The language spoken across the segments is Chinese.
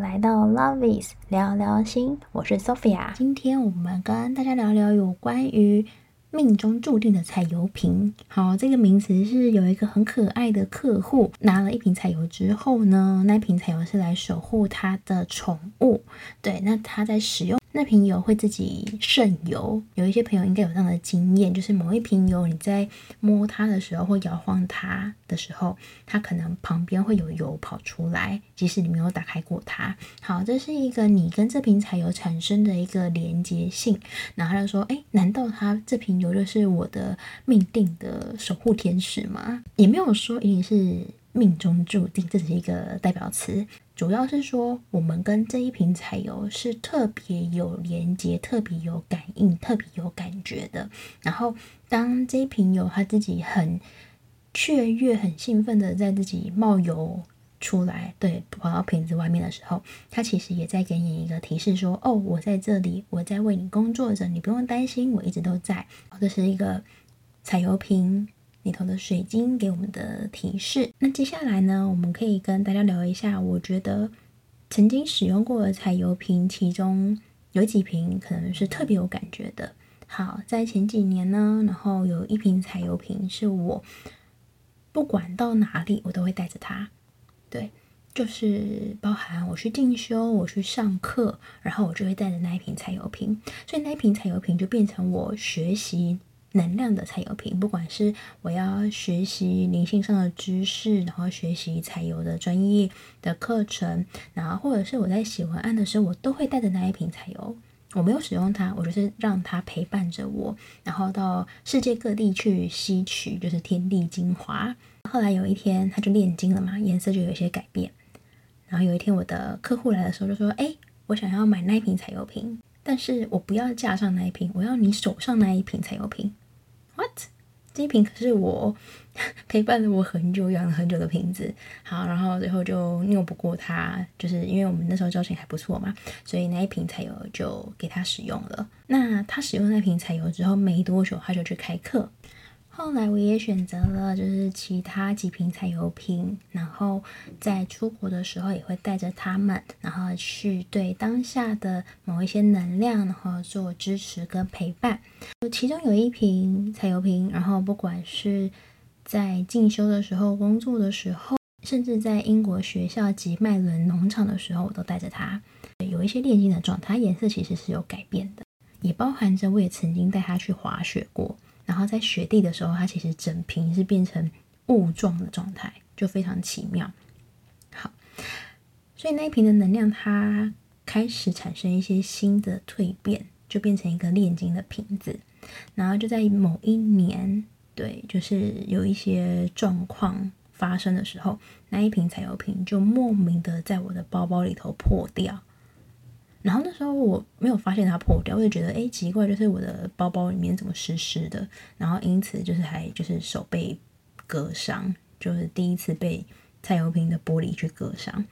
来到 Love is 聊聊心，我是 Sophia。今天我们跟大家聊聊有关于命中注定的彩油瓶。好，这个名词是有一个很可爱的客户拿了一瓶彩油之后呢，那瓶彩油是来守护他的宠物。对，那他在使用。那瓶油会自己渗油，有一些朋友应该有这样的经验，就是某一瓶油你在摸它的时候或摇晃它的时候，它可能旁边会有油跑出来，即使你没有打开过它。好，这是一个你跟这瓶彩油产生的一个连接性。然后他就说：“诶，难道它这瓶油就是我的命定的守护天使吗？”也没有说一定是命中注定，这是一个代表词。主要是说，我们跟这一瓶彩油是特别有连接、特别有感应、特别有感觉的。然后，当这一瓶油它自己很雀跃、很兴奋的在自己冒油出来，对，跑到瓶子外面的时候，它其实也在给你一个提示，说：“哦，我在这里，我在为你工作着，你不用担心，我一直都在。”这是一个彩油瓶里头的水晶给我们的提示。那接下来呢，我们可以跟大家聊一下，我觉得曾经使用过的彩油瓶，其中有几瓶可能是特别有感觉的。好，在前几年呢，然后有一瓶彩油瓶是我不管到哪里，我都会带着它。对，就是包含我去进修、我去上课，然后我就会带着那一瓶彩油瓶，所以那一瓶彩油瓶就变成我学习。能量的彩油瓶，不管是我要学习灵性上的知识，然后学习彩油的专业的课程，然后或者是我在写文案的时候，我都会带着那一瓶彩油。我没有使用它，我就是让它陪伴着我，然后到世界各地去吸取，就是天地精华。后来有一天，它就炼金了嘛，颜色就有一些改变。然后有一天，我的客户来的时候就说：“哎，我想要买那一瓶彩油瓶，但是我不要架上那一瓶，我要你手上那一瓶彩油瓶。” What？这一瓶可是我 陪伴了我很久、养了很久的瓶子。好，然后最后就拗不过他，就是因为我们那时候交情还不错嘛，所以那一瓶彩油就给他使用了。那他使用那瓶彩油之后没多久，他就去开课。后来我也选择了，就是其他几瓶彩油瓶，然后在出国的时候也会带着它们，然后去对当下的某一些能量，然后做支持跟陪伴。其中有一瓶彩油瓶，然后不管是在进修的时候、工作的时候，甚至在英国学校及麦伦农场的时候，我都带着它。有一些炼金的状态，颜色其实是有改变的，也包含着我也曾经带它去滑雪过。然后在雪地的时候，它其实整瓶是变成雾状的状态，就非常奇妙。好，所以那一瓶的能量它开始产生一些新的蜕变，就变成一个炼金的瓶子。然后就在某一年，对，就是有一些状况发生的时候，那一瓶彩油瓶就莫名的在我的包包里头破掉。然后那时候我没有发现它破掉，我就觉得诶奇怪，就是我的包包里面怎么湿湿的，然后因此就是还就是手被割伤，就是第一次被彩油瓶的玻璃去割伤。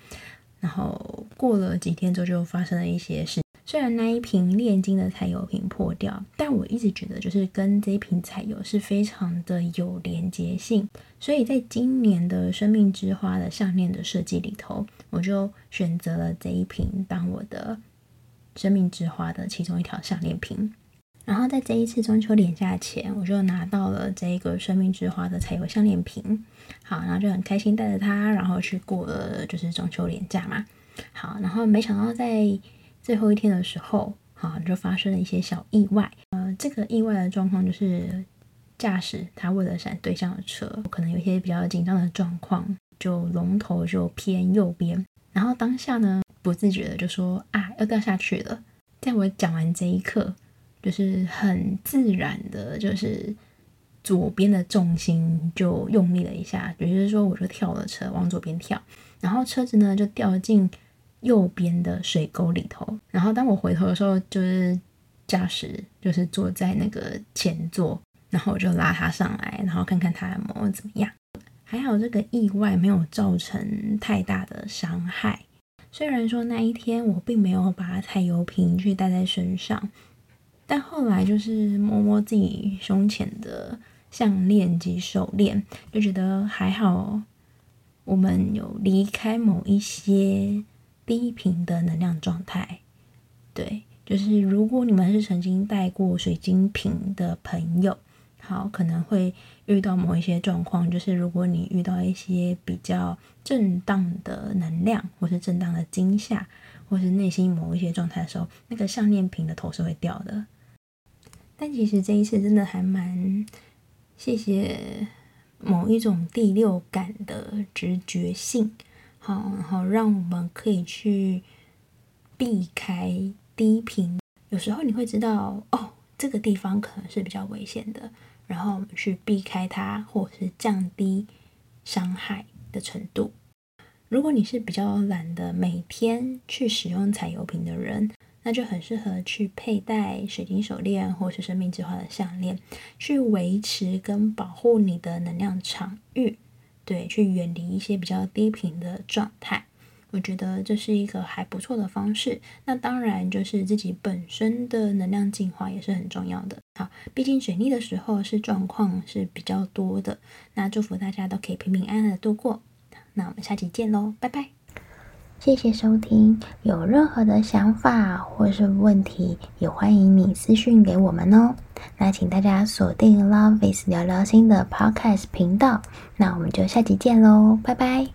然后过了几天之后就发生了一些事，虽然那一瓶炼金的彩油瓶破掉，但我一直觉得就是跟这一瓶彩油是非常的有连接性，所以在今年的生命之花的项链的设计里头，我就选择了这一瓶当我的。生命之花的其中一条项链瓶，然后在这一次中秋连假前，我就拿到了这一个生命之花的彩油项链瓶。好，然后就很开心带着它，然后去过了就是中秋连假嘛。好，然后没想到在最后一天的时候，好，就发生了一些小意外。呃，这个意外的状况就是驾驶他为了闪对向的车，可能有一些比较紧张的状况，就龙头就偏右边，然后当下呢，不自觉的就说啊，要掉下去了。在我讲完这一刻，就是很自然的，就是左边的重心就用力了一下，也就是说，我就跳了车，往左边跳，然后车子呢就掉进右边的水沟里头。然后当我回头的时候，就是驾驶就是坐在那个前座，然后我就拉他上来，然后看看他有没有怎么样。还好这个意外没有造成太大的伤害。虽然说那一天我并没有把彩油瓶去带在身上，但后来就是摸摸自己胸前的项链及手链，就觉得还好。我们有离开某一些低频的能量状态。对，就是如果你们是曾经带过水晶瓶的朋友，好，可能会遇到某一些状况，就是如果你遇到一些比较震荡的能量，或是震荡的惊吓，或是内心某一些状态的时候，那个项链瓶的头是会掉的。但其实这一次真的还蛮谢谢某一种第六感的直觉性，好，然后让我们可以去避开低频。有时候你会知道，哦，这个地方可能是比较危险的，然后去避开它，或者是降低伤害的程度。如果你是比较懒得每天去使用彩油瓶的人，那就很适合去佩戴水晶手链或是生命之花的项链，去维持跟保护你的能量场域，对，去远离一些比较低频的状态。我觉得这是一个还不错的方式。那当然，就是自己本身的能量净化也是很重要的。好，毕竟水逆的时候是状况是比较多的。那祝福大家都可以平平安安的度过。那我们下期见喽，拜拜。谢谢收听，有任何的想法或是问题，也欢迎你私讯给我们哦。那请大家锁定 Love is 聊聊心的 Podcast 频道，那我们就下集见喽，拜拜。